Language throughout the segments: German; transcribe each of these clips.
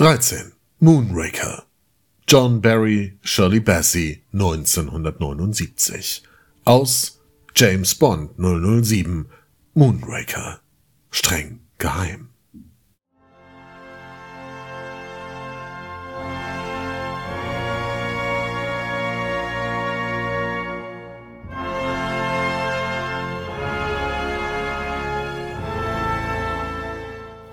13. Moonraker. John Barry, Shirley Bassey, 1979. Aus James Bond 007. Moonraker. Streng geheim.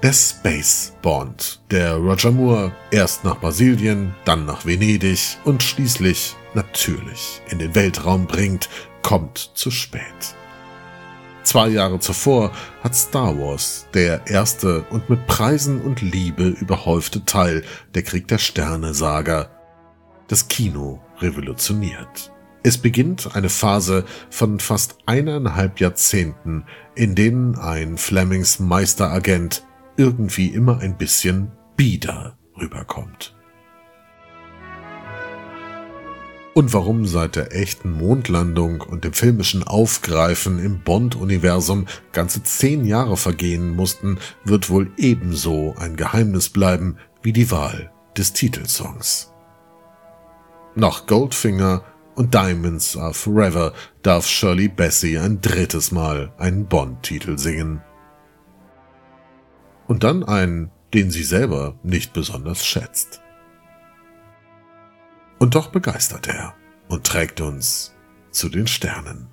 Der Space Bond, der Roger Moore erst nach Brasilien, dann nach Venedig und schließlich natürlich in den Weltraum bringt, kommt zu spät. Zwei Jahre zuvor hat Star Wars, der erste und mit Preisen und Liebe überhäufte Teil der Krieg der Sterne Saga, das Kino revolutioniert. Es beginnt eine Phase von fast eineinhalb Jahrzehnten, in denen ein Flemings Meisteragent irgendwie immer ein bisschen bieder rüberkommt. Und warum seit der echten Mondlandung und dem filmischen Aufgreifen im Bond-Universum ganze zehn Jahre vergehen mussten, wird wohl ebenso ein Geheimnis bleiben wie die Wahl des Titelsongs. Nach Goldfinger und Diamonds Are Forever darf Shirley Bassey ein drittes Mal einen Bond-Titel singen und dann einen, den sie selber nicht besonders schätzt. Und doch begeistert er und trägt uns zu den Sternen.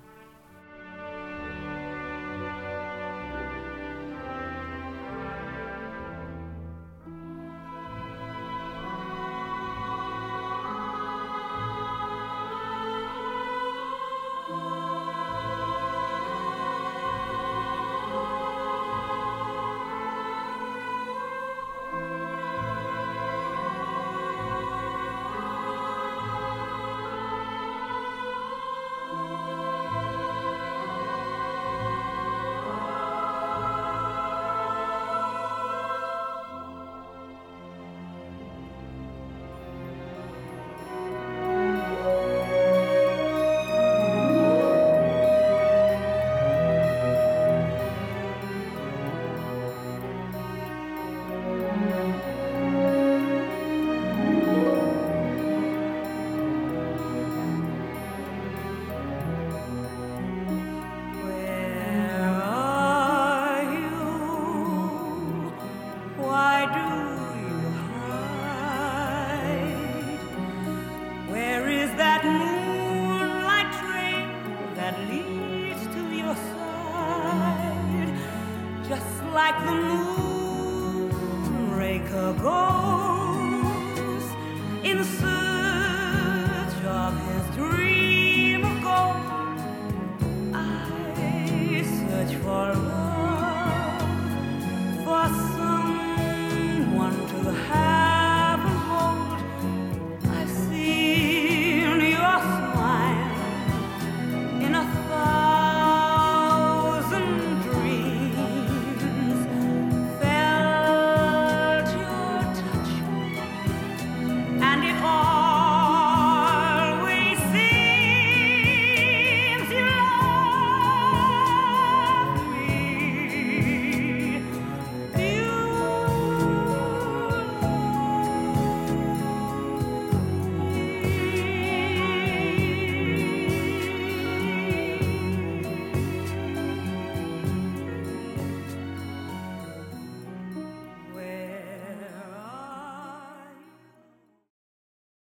Like the moon rake goes in